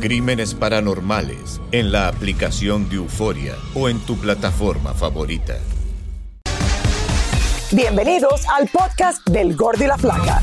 Crímenes Paranormales en la aplicación de Euforia o en tu plataforma favorita. Bienvenidos al podcast del Gordo y la Flaca.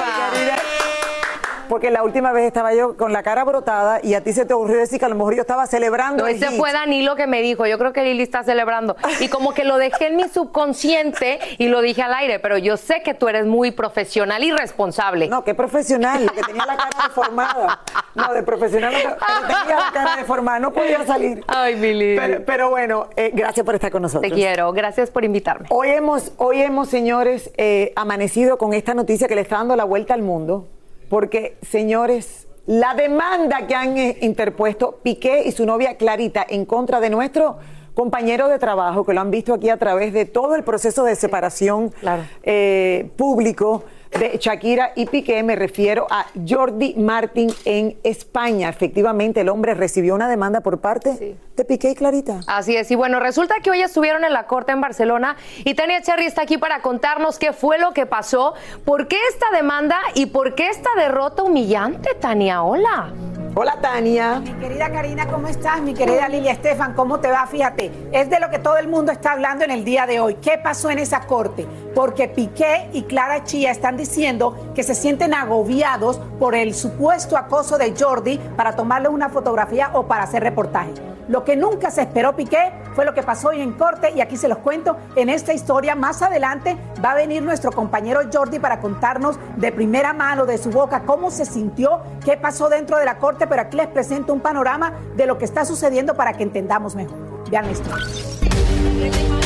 Porque la última vez estaba yo con la cara brotada y a ti se te ocurrió decir que a lo mejor yo estaba celebrando. No, el ese hit. fue Danilo que me dijo, yo creo que Lili está celebrando. Y como que lo dejé en mi subconsciente y lo dije al aire, pero yo sé que tú eres muy profesional y responsable. No, qué profesional, que tenía la cara deformada. No, de profesional, no, pero tenía la cara deformada, no podía salir. Ay, Lili. Pero, pero bueno, eh, gracias por estar con nosotros. Te quiero, gracias por invitarme. Hoy hemos, hoy hemos, señores, eh, amanecido con esta noticia que le está dando la vuelta al mundo, porque, señores, la demanda que han eh, interpuesto Piqué y su novia Clarita en contra de nuestro compañero de trabajo, que lo han visto aquí a través de todo el proceso de separación Claro. eh, público de Shakira y Piqué, me refiero a Jordi Martín en España. Efectivamente, el hombre recibió una demanda por parte Sí. de Piqué y Clarita. Así es, y bueno, resulta que hoy estuvieron en la corte en Barcelona y Tania Cherry está aquí para contarnos qué fue lo que pasó, por qué esta demanda y por qué esta derrota humillante, Tania. Hola. Hola, Tania. Mi querida Karina, ¿cómo estás? Mi querida Lilia Estefan, ¿cómo te va? Fíjate, es de lo que todo el mundo está hablando en el día de hoy. ¿Qué pasó en esa corte? Porque Piqué y Clara Chía están diciendo que se sienten agobiados por el supuesto acoso de Jordi para tomarle una fotografía o para hacer reportaje. Lo que nunca se esperó Piqué fue lo que pasó hoy en corte y aquí se los cuento en esta historia. Más adelante va a venir nuestro compañero Jordi para contarnos de primera mano, de su boca, cómo se sintió, qué pasó dentro de la corte, pero aquí les presento un panorama de lo que está sucediendo para que entendamos mejor. Vean la historia.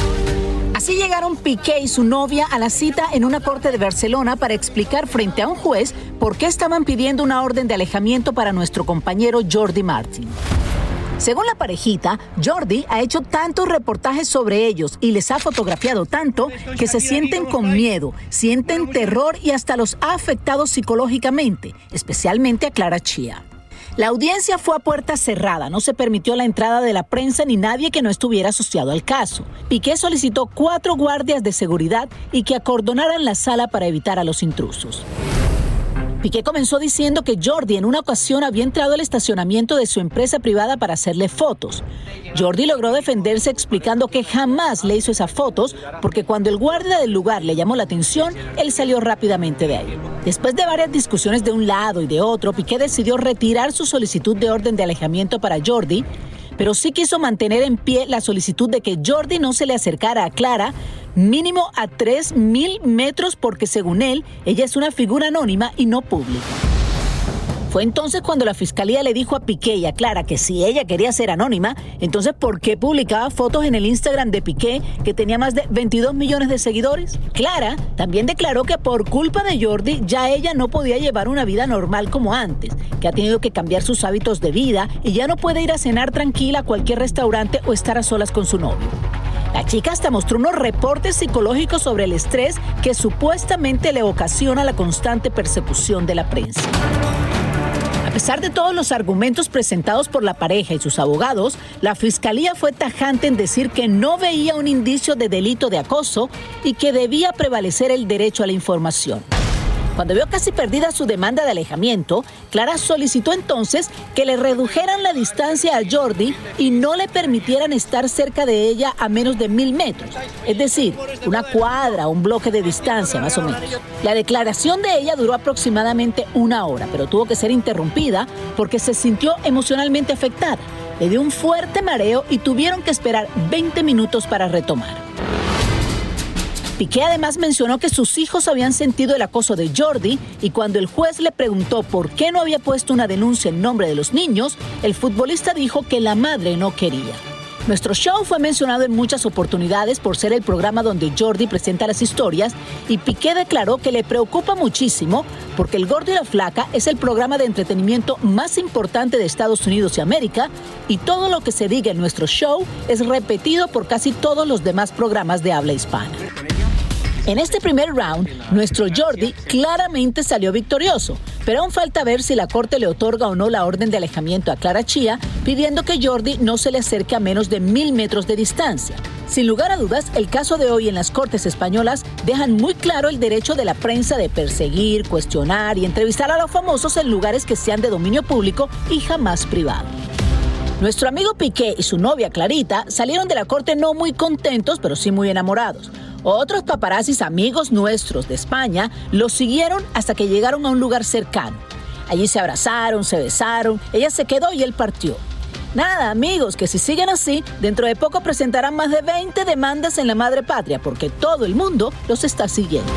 Así llegaron Piqué y su novia a la cita en una corte de Barcelona para explicar frente a un juez por qué estaban pidiendo una orden de alejamiento para nuestro compañero Jordi Martin. Según la parejita, Jordi ha hecho tantos reportajes sobre ellos y les ha fotografiado tanto que se sienten con miedo, sienten terror y hasta los ha afectado psicológicamente, especialmente a Clara Chía. La audiencia fue a puerta cerrada, no se permitió la entrada de la prensa ni nadie que no estuviera asociado al caso. Piqué solicitó cuatro guardias de seguridad y que acordonaran la sala para evitar a los intrusos. Piqué comenzó diciendo que Jordi en una ocasión había entrado al estacionamiento de su empresa privada para hacerle fotos. Jordi logró defenderse explicando que jamás le hizo esas fotos porque cuando el guardia del lugar le llamó la atención, él salió rápidamente de ahí. Después de varias discusiones de un lado y de otro, Piqué decidió retirar su solicitud de orden de alejamiento para Jordi pero sí quiso mantener en pie la solicitud de que Jordi no se le acercara a Clara mínimo a 3.000 metros porque según él, ella es una figura anónima y no pública. Fue entonces cuando la fiscalía le dijo a Piqué y a Clara que si ella quería ser anónima, entonces ¿por qué publicaba fotos en el Instagram de Piqué que tenía más de 22 millones de seguidores? Clara también declaró que por culpa de Jordi ya ella no podía llevar una vida normal como antes, que ha tenido que cambiar sus hábitos de vida y ya no puede ir a cenar tranquila a cualquier restaurante o estar a solas con su novio. La chica hasta mostró unos reportes psicológicos sobre el estrés que supuestamente le ocasiona la constante persecución de la prensa. A pesar de todos los argumentos presentados por la pareja y sus abogados, la fiscalía fue tajante en decir que no veía un indicio de delito de acoso y que debía prevalecer el derecho a la información. Cuando vio casi perdida su demanda de alejamiento, Clara solicitó entonces que le redujeran la distancia a Jordi y no le permitieran estar cerca de ella a menos de mil metros, es decir, una cuadra, un bloque de distancia más o menos. La declaración de ella duró aproximadamente una hora, pero tuvo que ser interrumpida porque se sintió emocionalmente afectada. Le dio un fuerte mareo y tuvieron que esperar 20 minutos para retomar. Piqué además mencionó que sus hijos habían sentido el acoso de Jordi y cuando el juez le preguntó por qué no había puesto una denuncia en nombre de los niños, el futbolista dijo que la madre no quería. Nuestro show fue mencionado en muchas oportunidades por ser el programa donde Jordi presenta las historias y Piqué declaró que le preocupa muchísimo porque El Gordo y la Flaca es el programa de entretenimiento más importante de Estados Unidos y América y todo lo que se diga en nuestro show es repetido por casi todos los demás programas de habla hispana. En este primer round, nuestro Jordi claramente salió victorioso, pero aún falta ver si la Corte le otorga o no la orden de alejamiento a Clara Chía, pidiendo que Jordi no se le acerque a menos de mil metros de distancia. Sin lugar a dudas, el caso de hoy en las Cortes españolas dejan muy claro el derecho de la prensa de perseguir, cuestionar y entrevistar a los famosos en lugares que sean de dominio público y jamás privado. Nuestro amigo Piqué y su novia Clarita salieron de la corte no muy contentos, pero sí muy enamorados. Otros paparazzis amigos nuestros de España los siguieron hasta que llegaron a un lugar cercano. Allí se abrazaron, se besaron, ella se quedó y él partió. Nada, amigos, que si siguen así, dentro de poco presentarán más de 20 demandas en la madre patria, porque todo el mundo los está siguiendo.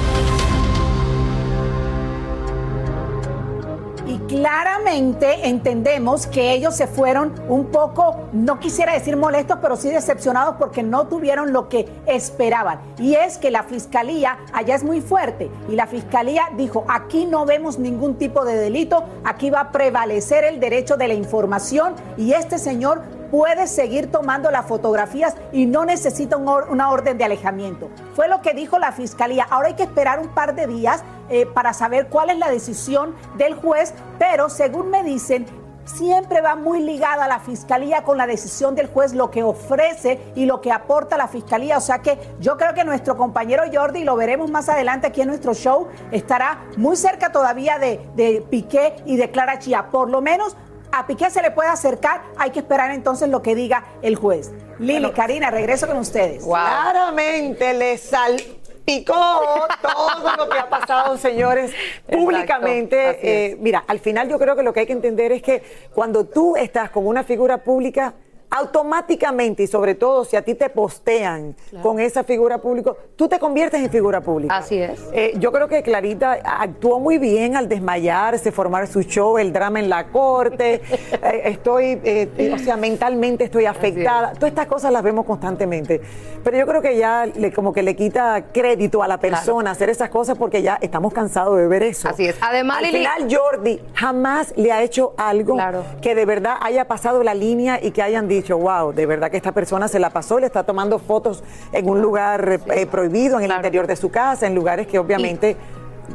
Claramente entendemos que ellos se fueron un poco, no quisiera decir molestos, pero sí decepcionados porque no tuvieron lo que esperaban. Y es que la fiscalía allá es muy fuerte y la fiscalía dijo, aquí no vemos ningún tipo de delito, aquí va a prevalecer el derecho de la información y este señor puede seguir tomando las fotografías y no necesita una orden de alejamiento. Fue lo que dijo la fiscalía. Ahora hay que esperar un par de días eh, para saber cuál es la decisión del juez, pero según me dicen, siempre va muy ligada la fiscalía con la decisión del juez, lo que ofrece y lo que aporta la fiscalía. O sea que yo creo que nuestro compañero Jordi, lo veremos más adelante aquí en nuestro show, estará muy cerca todavía de, de Piqué y de Clara Chía. Por lo menos a Piqué se le puede acercar, hay que esperar entonces lo que diga el juez. Lili, Karina, regreso con ustedes. Claramente le salpicó todo lo que ha pasado, señores, públicamente. Eh, mira, al final yo creo que lo que hay que entender es que cuando tú estás con una figura pública, automáticamente y sobre todo si a ti te postean con esa figura pública, tú te conviertes en figura pública. Así es. Eh, yo creo que Clarita actuó muy bien al desmayarse, formar su show, el drama en la corte. Eh, estoy, eh, o sea, mentalmente estoy afectada. Todas estas cosas las vemos constantemente. Pero yo creo que ya le, como que le quita crédito a la persona hacer esas cosas porque ya estamos cansados de ver eso. Así es. Además, al final Jordi jamás le ha hecho algo que de verdad haya pasado la línea y que hayan dicho dicho, wow, de verdad que esta persona se la pasó, le está tomando fotos en un lugar eh, prohibido, en el interior de su casa, en lugares que obviamente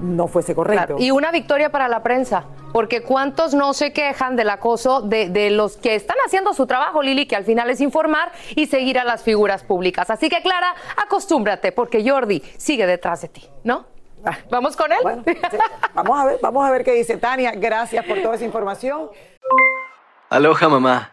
no fuese correcto. Y una victoria para la prensa, porque cuántos no se quejan del acoso de, de, los que están haciendo su trabajo, Lili, que al final es informar y seguir a las figuras públicas. Así que, Clara, acostúmbrate, porque Jordi sigue detrás de ti, ¿no? ¿Vamos con él? vamos a ver, vamos a ver qué dice Tania. Gracias por toda esa información. Aloha mamá,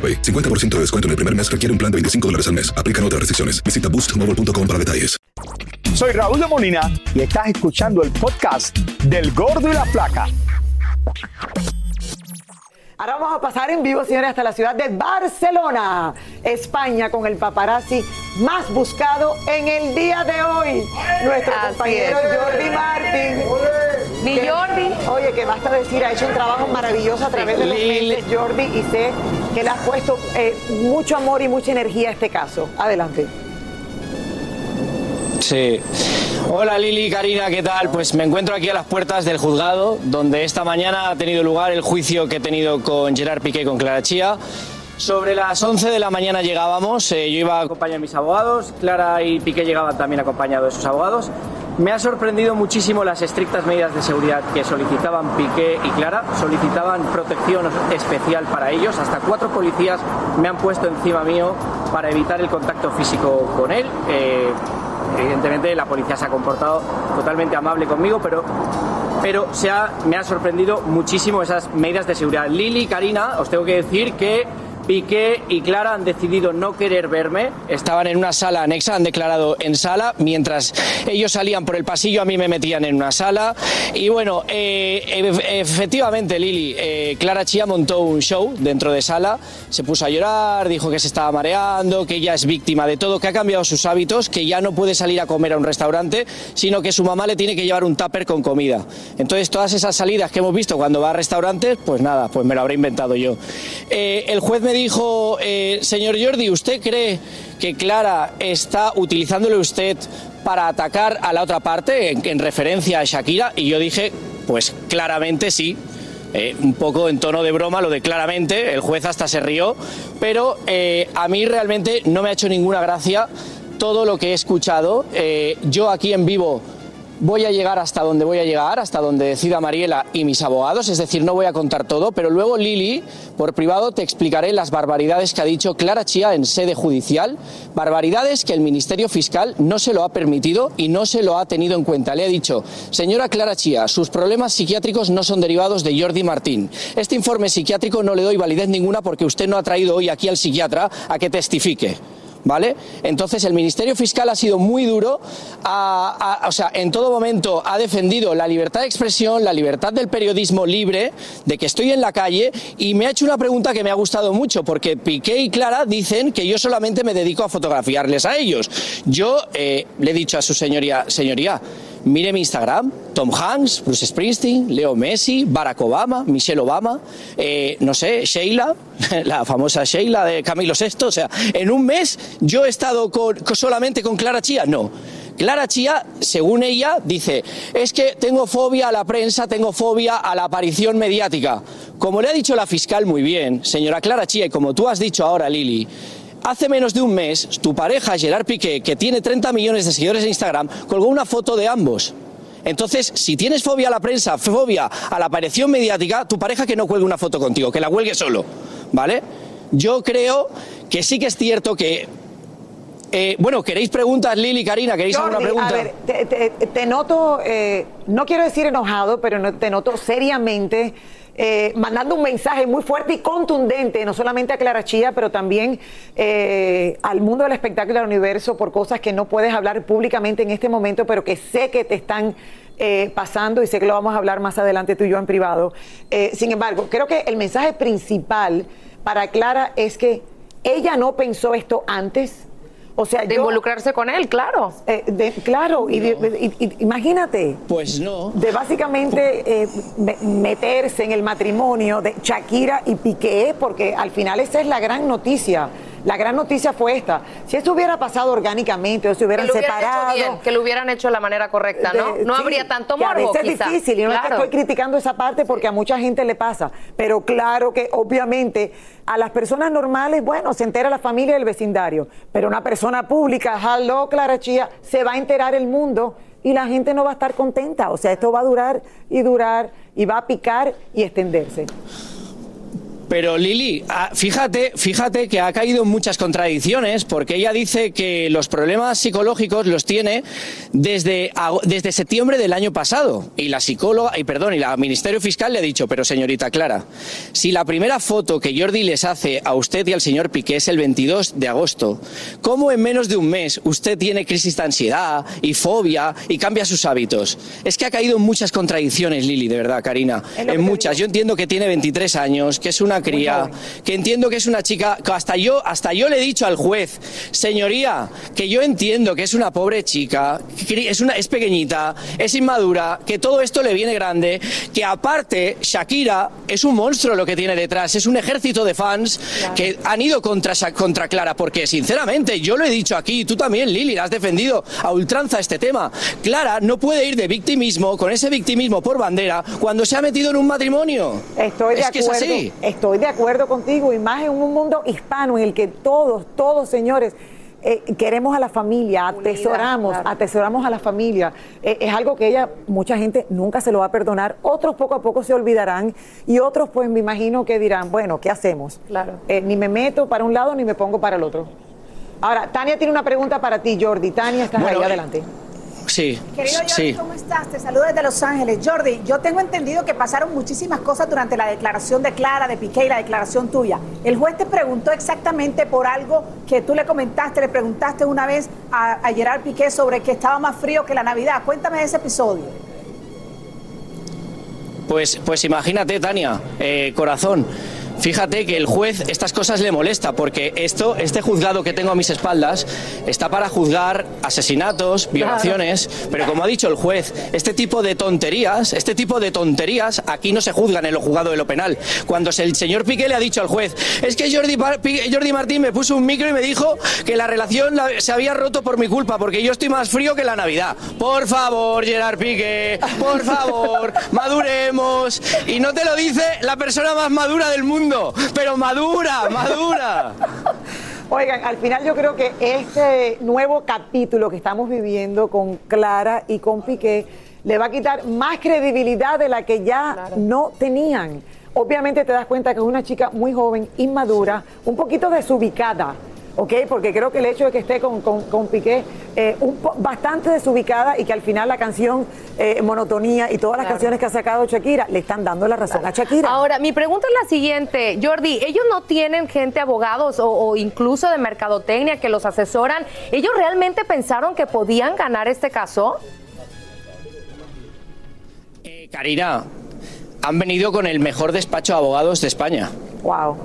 AroPay. 50% de descuento en el primer mes requiere un plan de 25 dólares al mes. Aplican otras restricciones. Visita boostmobile.com para detalles. Soy Raúl de Molina y estás escuchando el podcast del Gordo y la Flaca. Ahora vamos a pasar en vivo, señores, hasta la ciudad de Barcelona, España, con el paparazzi más buscado en el día de hoy. Nuestro Así compañero es. Jordi Martin. Mi Jordi. Oye, que basta decir, ha hecho un trabajo maravilloso a través de los meses, Jordi, y sé que le has puesto eh, mucho amor y mucha energía a este caso. Adelante. Sí. Hola Lili, Karina, ¿qué tal? Pues me encuentro aquí a las puertas del juzgado, donde esta mañana ha tenido lugar el juicio que he tenido con Gerard Piqué y con Clara Chía. Sobre las 11 de la mañana llegábamos, eh, yo iba acompañado de mis abogados, Clara y Piqué llegaban también acompañados de sus abogados. Me ha sorprendido muchísimo las estrictas medidas de seguridad que solicitaban Piqué y Clara. Solicitaban protección especial para ellos. Hasta cuatro policías me han puesto encima mío para evitar el contacto físico con él. Eh, evidentemente la policía se ha comportado totalmente amable conmigo, pero, pero se ha- me ha sorprendido muchísimo esas medidas de seguridad. Lili, Karina, os tengo que decir que Piqué y Clara han decidido no querer verme. Estaban en una sala anexa, han declarado en sala. Mientras ellos salían por el pasillo, a mí me metían en una sala. Y bueno, eh, ef- efectivamente, Lili, eh, Clara Chía montó un show dentro de sala. Se puso a llorar, dijo que se estaba mareando, que ella es víctima de todo, que ha cambiado sus hábitos, que ya no puede salir a comer a un restaurante, sino que su mamá le tiene que llevar un tupper con comida. Entonces, todas esas salidas que hemos visto cuando va a restaurantes, pues nada, pues me lo habré inventado yo. Eh, el juez me dijo, eh, señor Jordi, ¿usted cree que Clara está utilizándole usted para atacar a la otra parte en, en referencia a Shakira? Y yo dije, pues claramente sí. Eh, un poco en tono de broma, lo de claramente, el juez hasta se rió, pero eh, a mí realmente no me ha hecho ninguna gracia todo lo que he escuchado. Yo aquí en vivo voy a llegar hasta donde voy a llegar, hasta donde decida Mariela y mis abogados, es decir, no voy a contar todo, pero luego Lili, por privado, te explicaré las barbaridades que ha dicho Clara Chía en sede judicial, barbaridades que el Ministerio Fiscal no se lo ha permitido y no se lo ha tenido en cuenta. Le ha dicho, señora Clara Chía, sus problemas psiquiátricos no son derivados de Jordi Martín. Este informe psiquiátrico no le doy validez ninguna porque usted no ha traído hoy aquí al psiquiatra a que testifique. ¿Vale? Entonces el Ministerio Fiscal ha sido muy duro, a- o sea, en todo momento ha defendido la libertad de expresión, la libertad del periodismo libre, de que estoy en la calle y me ha hecho una pregunta que me ha gustado mucho, porque Piqué y Clara dicen que yo solamente me dedico a fotografiarles a ellos. Yo eh, le he dicho a su señoría, señoría, mire mi Instagram, Tom Hanks, Bruce Springsteen, Leo Messi, Barack Obama, Michelle Obama, eh, no sé, Sheila, la famosa Sheila de Camilo VI. O sea, en un mes yo he estado con- solamente con Clara Chía. No. Clara Chía, según ella, dice, es que tengo fobia a la prensa, tengo fobia a la aparición mediática. Como le ha dicho la fiscal muy bien, señora Clara Chía, y como tú has dicho ahora, Lili, Hace menos de un mes, tu pareja, Gerard Piqué, que tiene 30 millones de seguidores en Instagram, colgó una foto de ambos. Entonces, si tienes fobia a la prensa, fobia a la aparición mediática, tu pareja que no cuelgue una foto contigo, que la cuelgue solo, ¿vale? Yo creo que sí que es cierto que eh, bueno, ¿queréis preguntas, Lili, Karina? ¿Queréis Jordi, alguna pregunta? A ver, te, te- te noto, eh, no quiero decir enojado, pero no- te noto seriamente eh, mandando un mensaje muy fuerte y contundente, no solamente a Clara Chía, pero también eh, al mundo del espectáculo al universo por cosas que no puedes hablar públicamente en este momento, pero que sé que te están eh, pasando y sé que lo vamos a hablar más adelante tú y yo en privado. Eh, sin embargo, creo que el mensaje principal para Clara es que ella no pensó esto antes. O sea, De yo- involucrarse con él, claro. eh, de- claro, y, de- y- y- imagínate. Pues no. De básicamente eh, me- meterse en el matrimonio de Shakira y Piqué, porque al final esa es la gran noticia. La gran noticia fue esta. Si esto hubiera pasado orgánicamente o se hubieran que lo hubieran separado. hecho bien, que lo hubieran hecho de la manera correcta, ¿no? de- no sí, habría tanto morbo, es difícil y no es que Claro. estoy criticando esa parte porque a mucha gente le pasa, pero claro que obviamente a las personas normales, bueno, se entera la familia y el vecindario, pero una persona pública, hello, Clara Chía, se va a enterar el mundo y la gente no va a estar contenta, o sea, esto va a durar y durar y va a picar y extenderse. Pero Lili, ah, fíjate, fíjate que ha caído en muchas contradicciones porque ella dice que los problemas psicológicos los tiene desde, desde septiembre del año pasado. Y la psicóloga, y perdón, y la Ministerio Fiscal le ha dicho, pero señorita Clara, si la primera foto que Jordi les hace a usted y al señor Piqué es el 22 de agosto, ¿cómo en menos de un mes usted tiene crisis de ansiedad y fobia y cambia sus hábitos? Es que ha caído en muchas contradicciones, Lili, de verdad, Karina. En muchas. Yo entiendo que tiene 23 años, que es una cría, que entiendo que es una chica, que hasta yo, hasta yo le he dicho al juez, señoría, que yo entiendo que es una pobre chica, que es una, es pequeñita, es inmadura, que todo esto le viene grande, que aparte Shakira es un monstruo lo que tiene detrás, es un ejército de fans que han ido contra, contra Clara, porque sinceramente yo lo he dicho aquí, tú también, Lili, la has defendido a ultranza este tema. Clara no puede ir de victimismo, con ese victimismo por bandera, cuando se ha metido en un matrimonio. Estoy de es que es así. Estoy de acuerdo contigo, y más en un mundo hispano en el que todos, todos, señores, eh, queremos a la familia, atesoramos, claro. atesoramos a la familia. Eh, es algo que ella, mucha gente nunca se lo va a perdonar. Otros poco a poco se olvidarán y otros, pues me imagino que dirán, bueno, ¿qué hacemos? Claro. Eh, ni me meto para un lado ni me pongo para el otro. Ahora, Tania tiene una pregunta para ti, Jordi. Tania, estás Bueno, ahí eh, adelante. Sí, Querido Jordi, sí. ¿cómo estás? Te saludo desde Los Ángeles. Jordi, yo tengo entendido que pasaron muchísimas cosas durante la declaración de Clara, de Piqué y la declaración tuya. El juez te preguntó exactamente por algo que tú le comentaste, le preguntaste una vez a, a Gerard Piqué sobre que estaba más frío que la Navidad. Cuéntame de ese episodio. Pues, pues imagínate, Tania, eh, corazón. Fíjate que el juez estas cosas le molesta porque esto, este juzgado que tengo a mis espaldas está para juzgar asesinatos, violaciones, pero como ha dicho el juez, este tipo de tonterías, este tipo de tonterías aquí no se juzgan en lo juzgado de lo penal. Cuando el señor Piqué le ha dicho al juez, es que Jordi, Jordi Martín me puso un micro y me dijo que la relación la- se había roto por mi culpa porque yo estoy más frío que la Navidad. Por favor, Gerard Piqué, por favor, maduremos. Y no te lo dice la persona más madura del mundo, pero madura, madura. Oigan, al final yo creo que este nuevo capítulo que estamos viviendo con Clara y con Piqué le va a quitar más credibilidad de la que ya no tenían. Obviamente te das cuenta que es una chica muy joven, inmadura, un poquito desubicada. ¿Ok? Porque creo que el hecho de que esté con, con- con Piqué eh, un po- bastante desubicada y que al final la canción eh, Monotonía y todas las Claro. canciones que ha sacado Shakira le están dando la razón a Shakira. Ahora, mi pregunta es la siguiente, Jordi, ¿ellos no tienen gente, abogados o, o incluso de mercadotecnia que los asesoran? ¿Ellos realmente pensaron que podían ganar este caso? Karina, han venido con el mejor despacho de abogados de España. Wow.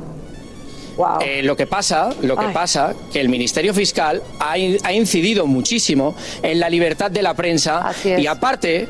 Wow. Eh, lo que pasa, lo que Ay. pasa, que el Ministerio Fiscal ha, in- ha incidido muchísimo en la libertad de la prensa y aparte.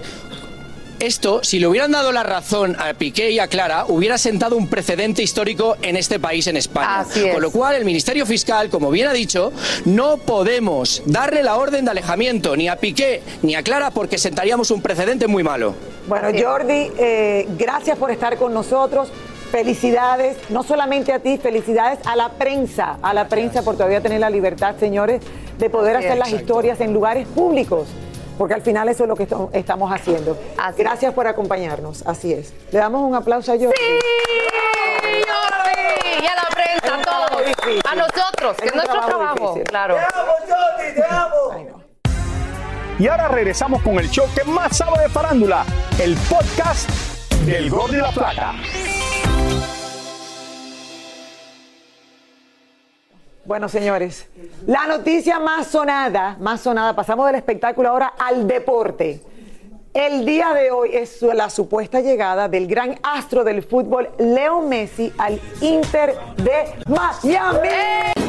Esto, si le hubieran dado la razón a Piqué y a Clara, hubiera sentado un precedente histórico en este país, en España. Así es. Con lo cual, el Ministerio Fiscal, como bien ha dicho, no podemos darle la orden de alejamiento ni a Piqué ni a Clara porque sentaríamos un precedente muy malo. Bueno, Jordi, eh, gracias por estar con nosotros. Felicidades, no solamente a ti, felicidades a la prensa, a la prensa por todavía tener la libertad, señores, de poder hacer las historias en lugares públicos. porque al final eso es lo que estamos haciendo. Gracias por acompañarnos, así es. Le damos un aplauso a Jordi. Jordi, y a la prensa, a todos. A nosotros, que es nuestro trabajo trabajo. difícil. Claro. Y ahora regresamos con el show que más sabe de farándula, el podcast del Gol de la Plata. Bueno, señores, la noticia más sonada, más sonada, pasamos del espectáculo ahora al deporte. El día de hoy es la supuesta llegada del gran astro del fútbol, Leo Messi, al Inter de Miami.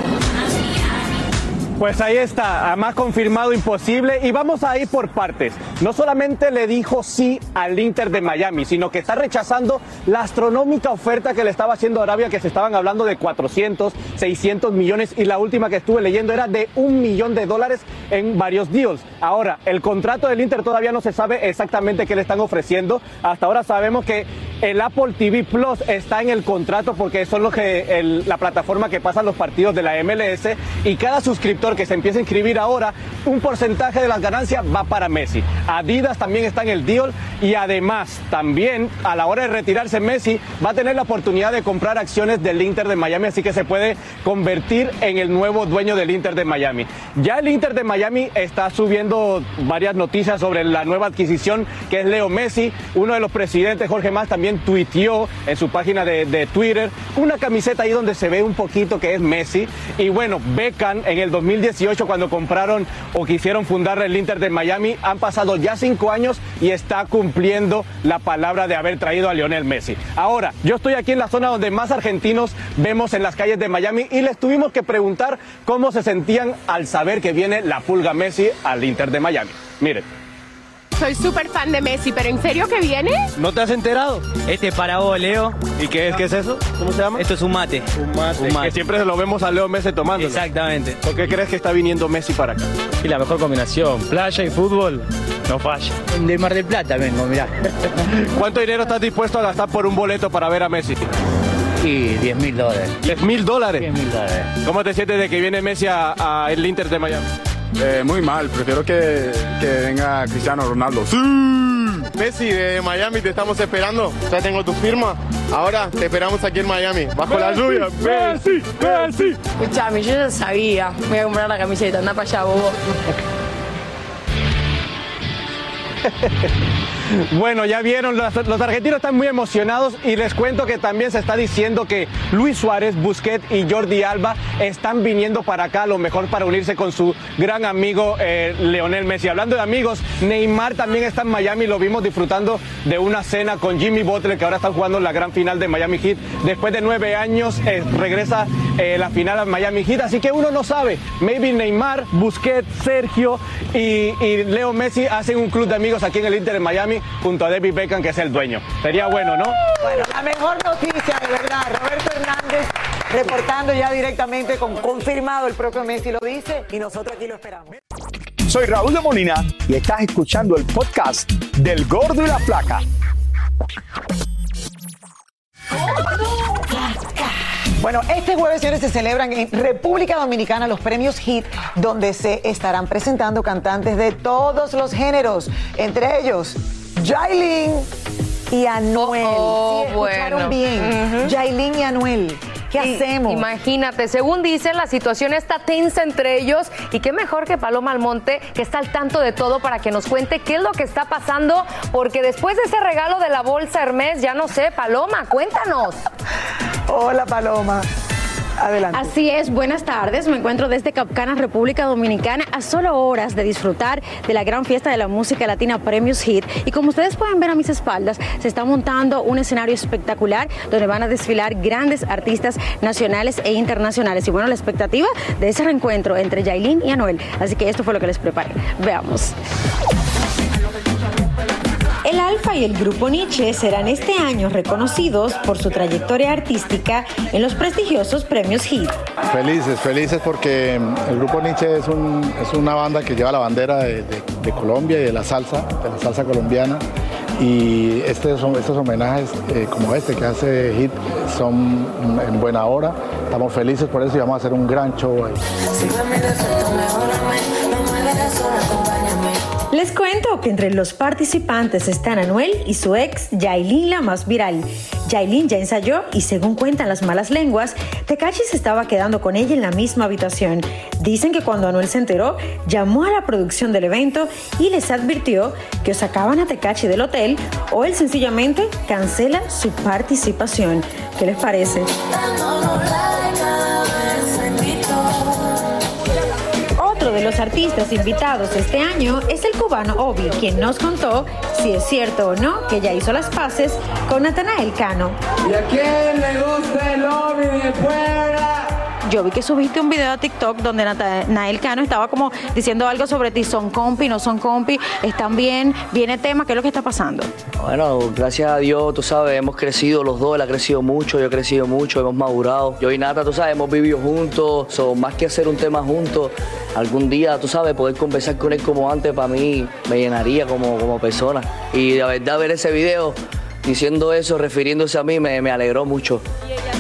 Pues ahí está, más confirmado imposible y vamos a ir por partes. No solamente le dijo sí al Inter de Miami, sino que está rechazando la astronómica oferta que le estaba haciendo Arabia, que se estaban hablando de 400, 600 millones y la última que estuve leyendo era de un millón de dólares en varios deals. Ahora, el contrato del Inter todavía no se sabe exactamente qué le están ofreciendo. Hasta ahora sabemos que el Apple TV Plus está en el contrato porque son los que la plataforma que pasan los partidos de la MLS y cada suscriptor que se empiece a inscribir ahora, un porcentaje de las ganancias va para Messi. Adidas también está en el deal y además también a la hora de retirarse Messi va a tener la oportunidad de comprar acciones del Inter de Miami, así que se puede convertir en el nuevo dueño del Inter de Miami. Ya el Inter de Miami está subiendo varias noticias sobre la nueva adquisición que es Leo Messi. Uno de los presidentes, Jorge Más, también tuiteó en su página de, Twitter una camiseta ahí donde se ve un poquito que es Messi. Y bueno, Beckham en el 2018 cuando compraron o quisieron fundar el Inter de Miami, han pasado ya cinco años y está cumpliendo la palabra de haber traído a Lionel Messi. Ahora, yo estoy aquí en la zona donde más argentinos vemos en las calles de Miami y les tuvimos que preguntar cómo se sentían al saber que viene la pulga Messi al Inter de Miami. Miren. Soy súper fan de Messi, pero ¿en serio que viene? ¿No te has enterado? Este es para vos, Leo. ¿Y qué es, qué es eso? ¿Cómo se llama? Esto es un mate. Un mate. Que siempre lo vemos a Leo Messi tomando. Exactamente. ¿Por qué crees que está viniendo Messi para acá? Y la mejor combinación, playa y fútbol, no falla. De Mar del Plata vengo, mirá. ¿Cuánto dinero estás dispuesto a gastar por un boleto para ver a Messi? Y 10 mil dólares. ¿10 mil dólares? 10 mil dólares. ¿Cómo te sientes de que viene Messi a, a el Inter de Miami? Eh, muy mal, prefiero que, que venga Cristiano Ronaldo. ¡Sí! Messi de Miami, te estamos esperando. Ya tengo tu firma. Ahora te esperamos aquí en Miami, bajo la lluvia. Messi, Messi. Escuchame, yo ya sabía. Me voy a comprar la camiseta, anda para allá, bobo. Bueno, ya vieron, los, argentinos están muy emocionados y les cuento que también se está diciendo que Luis Suárez, Busquets y Jordi Alba están viniendo para acá a lo mejor para unirse con su gran amigo eh, Leonel Messi. Hablando de amigos, Neymar también está en Miami, lo vimos disfrutando de una cena con Jimmy Butler que ahora están jugando la gran final de Miami Heat. Después de nueve años eh, regresa eh, la final a Miami Heat, así que uno no sabe, maybe Neymar, Busquets, Sergio y Leo Messi hacen un club de amigos aquí en el Inter de Miami junto a David Beckham que es el dueño. Sería bueno, ¿no? Bueno, la mejor noticia, de verdad. Roberto Hernández reportando ya directamente con confirmado, el propio Messi lo dice y nosotros aquí lo esperamos. Soy Raúl de Molina y estás escuchando el podcast del Gordo y la Placa. Bueno, este jueves, señores, se celebran en República Dominicana los premios HIT, donde se estarán presentando cantantes de todos los géneros, entre ellos Yailin y Anuel. Oh, Sí, escucharon bueno. bien. Yailin y Anuel. ¿Qué Y- hacemos? Imagínate, según dicen, la situación está tensa entre ellos y qué mejor que Paloma Almonte, que está al tanto de todo para que nos cuente qué es lo que está pasando, porque después de ese regalo de la bolsa Hermes, ya no sé, Paloma, cuéntanos. Hola, Paloma. Adelante. Así es, buenas tardes. Me encuentro desde Capcana, República Dominicana, a solo horas de disfrutar de la gran fiesta de la música latina Premios Hit. Y como ustedes pueden ver a mis espaldas, se está montando un escenario espectacular donde van a desfilar grandes artistas nacionales e internacionales. Y bueno, la expectativa de ese reencuentro entre Yailin y Anuel. Así que esto fue lo que les preparé. Veamos. Y el grupo Nietzsche serán este año reconocidos por su trayectoria artística en los prestigiosos premios HIT. Felices, felices porque el grupo Nietzsche es, un- es una banda que lleva la bandera de, de- de Colombia y de la salsa, de la salsa colombiana. Y este son- estos homenajes eh, como este que hace Hit son en buena hora. Estamos felices por eso y vamos a hacer un gran show ahí. Si cuento que entre los participantes están Anuel y su ex Yailin, la más viral. Yailin ya ensayó y según cuentan las malas lenguas, Tekashi se estaba quedando con ella en la misma habitación. Dicen que cuando Anuel se enteró, llamó a la producción del evento y les advirtió que o sacaban a Tekashi del hotel o él sencillamente cancela su participación. ¿Qué les parece? Los artistas invitados este año es el cubano Obi, quien nos contó si es cierto o no que ya hizo las paces con Natanael Cano. Yo vi que subiste un video a TikTok donde Natanael Cano estaba como diciendo algo sobre ti, son compi, no son compi, están bien, viene tema, ¿qué es lo que está pasando? Bueno, gracias a Dios, tú sabes, hemos crecido los dos, él ha crecido mucho, yo he crecido mucho, hemos madurado. Yo y Nata, tú sabes, hemos vivido juntos, son más que hacer un tema juntos, algún día, tú sabes, poder conversar con él como antes, para mí me llenaría como, como persona. Y de verdad ver ese video diciendo eso, refiriéndose a mí, me, me alegró mucho.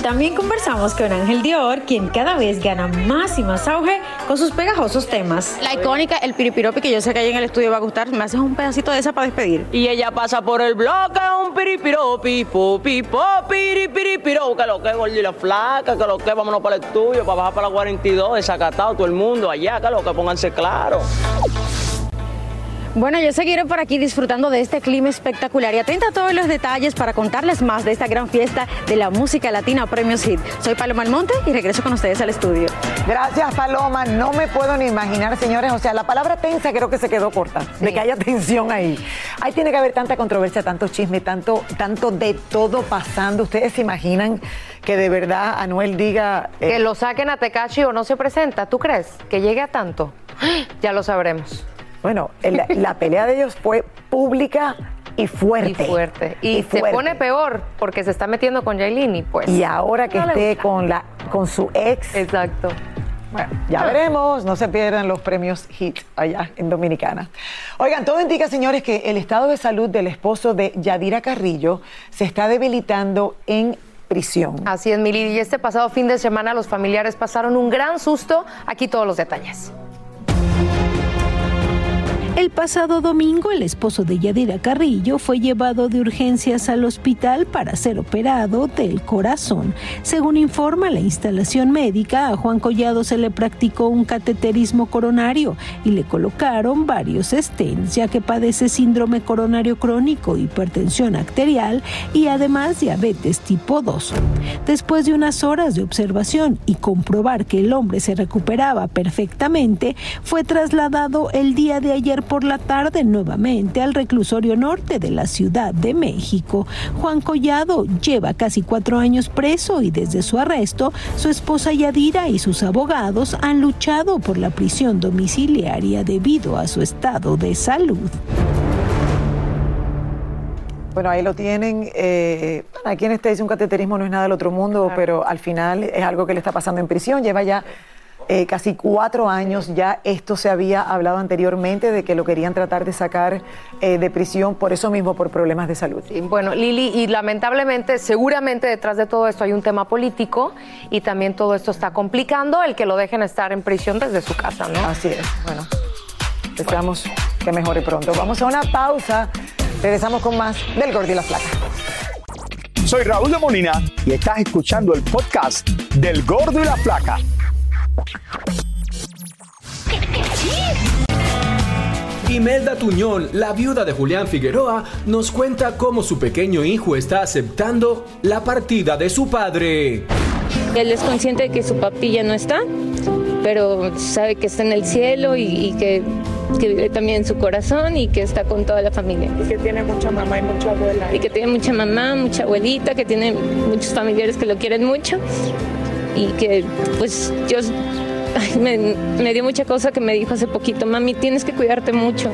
También conversamos con Ángel Dior, quien cada vez gana más y más auge con sus pegajosos temas. La icónica, el piripiropi, que yo sé que ahí en el estudio va a gustar. ¿Me haces un pedacito de esa para despedir? Y ella pasa por el bloque, un piripiropi, popi, popi, piripiro, que lo que es gordo y la flaca, que lo que vámonos para el estudio, para bajar para la 42, desacatado todo el mundo allá, que lo que pónganse claro. Bueno, yo seguiré por aquí disfrutando de este clima espectacular y atenta a todos los detalles para contarles más de esta gran fiesta de la música latina Premios Hit. Soy Paloma Almonte y regreso con ustedes al estudio. Gracias, Paloma. No me puedo ni imaginar, señores. O sea, la palabra tensa creo que se quedó corta, de que haya tensión ahí. Ahí tiene que haber tanta controversia, tanto chisme, tanto, tanto de todo pasando. ¿Ustedes se imaginan que de verdad Anuel diga... eh, que lo saquen a Tekashi o no se presenta? ¿Tú crees que llegue a tanto? Ya lo sabremos. Bueno, el- la pelea de ellos fue pública y fuerte. Y fuerte. Y, Y se pone peor porque se está metiendo con Yailin y pues. Y ahora que no esté con, la, con su ex. Exacto. Bueno, ya veremos, no se pierdan los premios HIT allá en Dominicana. Oigan, todo indica, señores, que el estado de salud del esposo de Yadira Carrillo se está debilitando en prisión. Así es, Mili. Y este pasado fin de semana los familiares pasaron un gran susto. Aquí todos los detalles. El pasado domingo, el esposo de Yadira Carrillo fue llevado de urgencias al hospital para ser operado del corazón. Según informa la instalación médica, a Juan Collado se le practicó un cateterismo coronario y le colocaron varios stents, ya que padece síndrome coronario crónico, hipertensión arterial y además diabetes tipo 2. Después de unas horas de observación y comprobar que el hombre se recuperaba perfectamente, fue trasladado el día de ayer por la tarde nuevamente al reclusorio norte de la Ciudad de México. Juan Collado lleva casi cuatro años preso y desde su arresto, su esposa Yadira y sus abogados han luchado por la prisión domiciliaria debido a su estado de salud. Bueno, ahí lo tienen. Eh, bueno, aquí en este dice un cateterismo no es nada del otro mundo, pero al final es algo que le está pasando en prisión. Lleva ya eh, casi cuatro años. Ya esto se había hablado anteriormente de que lo querían tratar de sacar eh, de prisión por eso mismo, por problemas de salud. Sí, bueno, Lili, y lamentablemente, seguramente detrás de todo esto hay un tema político y también todo esto está complicando el que lo dejen estar en prisión desde su casa, ¿no? Así es. Bueno, deseamos que mejore pronto. Vamos a una pausa. Regresamos con más del Gordo y la Flaca. Soy Raúl de Molina y estás escuchando el podcast del Gordo y la Flaca. Imelda Tuñón, la viuda de Julián Figueroa, nos cuenta cómo su pequeño hijo está aceptando la partida de su padre. Él es consciente de que su papi ya no está, pero sabe que está en el cielo y, y que, que vive también en su corazón y que está con toda la familia. Y que tiene mucha mamá y mucha abuela. Y que tiene mucha mamá, mucha abuelita, que tiene muchos familiares que lo quieren mucho y que pues yo me dio mucha cosa que me dijo hace poquito, mami, tienes que cuidarte mucho.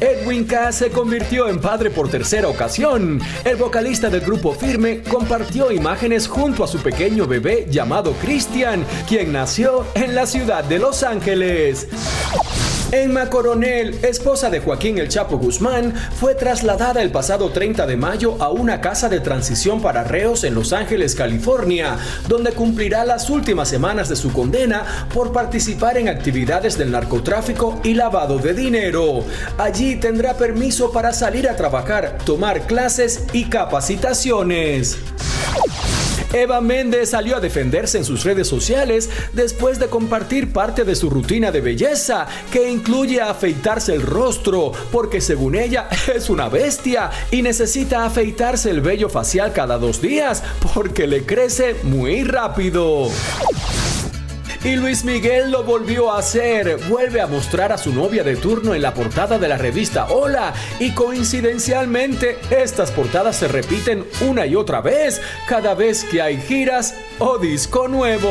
Edwin K. se convirtió en padre por tercera ocasión. El vocalista del grupo Firme compartió imágenes junto a su pequeño bebé llamado Christian, quien nació en la ciudad de Los Ángeles. Emma Coronel, esposa de Joaquín El Chapo Guzmán, fue trasladada el pasado 30 de mayo a una casa de transición para reos en Los Ángeles, California, donde cumplirá las últimas semanas de su condena por participar en actividades del narcotráfico y lavado de dinero. Allí tendrá permiso para salir a trabajar, tomar clases y capacitaciones. Eva Méndez salió a defenderse en sus redes sociales después de compartir parte de su rutina de belleza, que incluye afeitarse el rostro, porque según ella es una bestia y necesita afeitarse el vello facial cada dos días, porque le crece muy rápido. Y Luis Miguel lo volvió a hacer. Vuelve a mostrar a su novia de turno en la portada de la revista Hola. Y coincidencialmente, estas portadas se repiten una y otra vez cada vez que hay giras o disco nuevo.